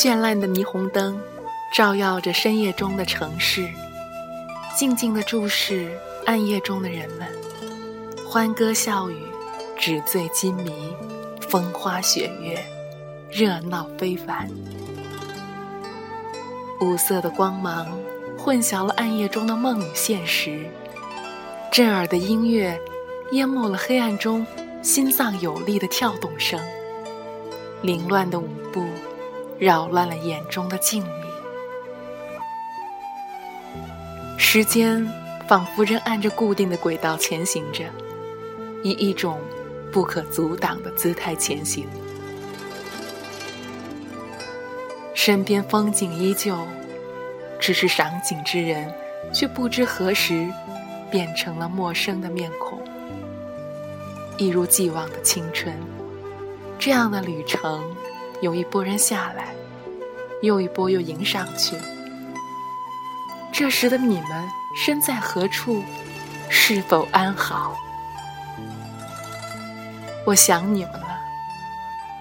绚烂的霓虹灯照耀着深夜中的城市，静静的注视暗夜中的人们，欢歌笑语，纸醉金迷，风花雪月，热闹非凡。五色的光芒混淆了暗夜中的梦与现实，震耳的音乐淹没了黑暗中心脏有力的跳动声，凌乱的舞步扰乱了眼中的静谧。时间仿佛仍按着固定的轨道前行着，以一种不可阻挡的姿态前行。身边风景依旧，只是赏景之人却不知何时变成了陌生的面孔。一如既往的青春，这样的旅程，有一波人下来，又一波又迎上去。这时的你们身在何处？是否安好？我想你们了。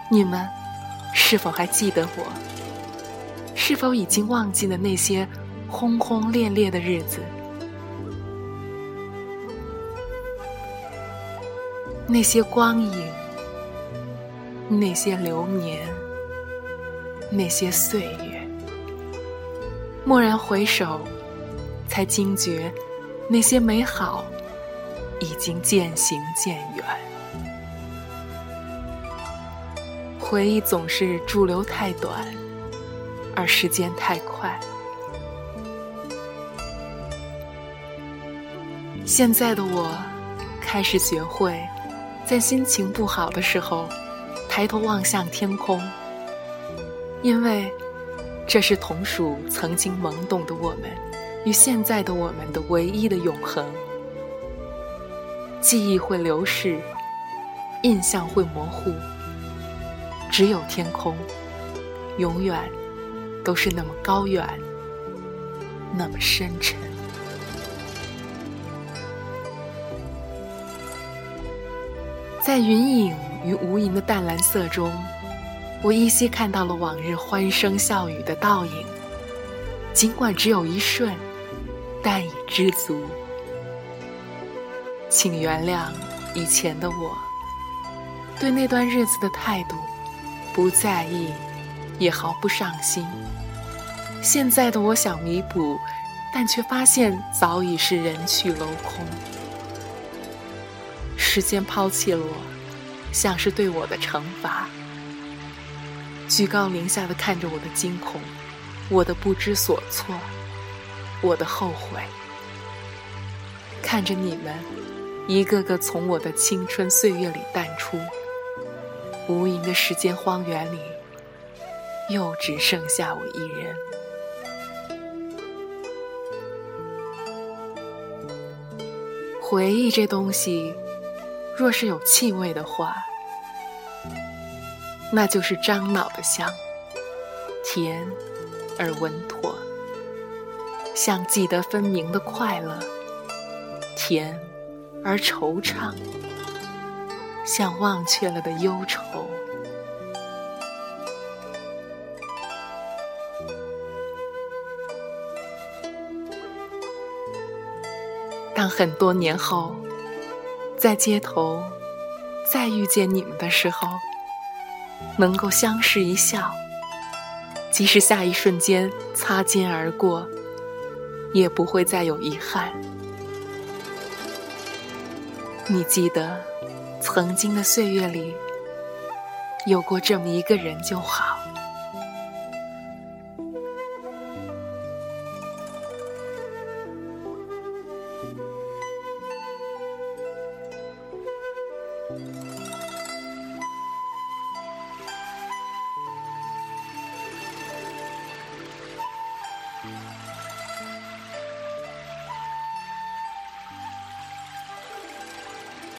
你们是否还记得我？是否已经忘记了那些轰轰烈烈的日子？那些光影，那些流年，那些岁月。蓦然回首，才惊觉，那些美好已经渐行渐远。回忆总是驻留太短。而时间太快，现在的我开始学会，在心情不好的时候，抬头望向天空，因为这是同属曾经懵懂的我们与现在的我们的唯一的永恒。记忆会流逝，印象会模糊，只有天空，永远。都是那么高远，那么深沉。在云影与无垠的淡蓝色中，我依稀看到了往日欢声笑语的倒影。尽管只有一瞬，但已知足。请原谅以前的我，对那段日子的态度，不在意。也毫不上心。现在的我想弥补，但却发现早已是人去楼空。时间抛弃了我，像是对我的惩罚。居高临下的看着我的惊恐，我的不知所措，我的后悔。看着你们，一个个从我的青春岁月里淡出，无垠的时间荒原里。又只剩下我一人。回忆这东西，若是有气味的话，那就是樟脑的香，甜而稳妥，像记得分明的快乐，甜而惆怅，像忘却了的忧愁。当很多年后，在街头再遇见你们的时候，能够相视一笑，即使下一瞬间擦肩而过，也不会再有遗憾。你记得，曾经的岁月里，有过这么一个人就好。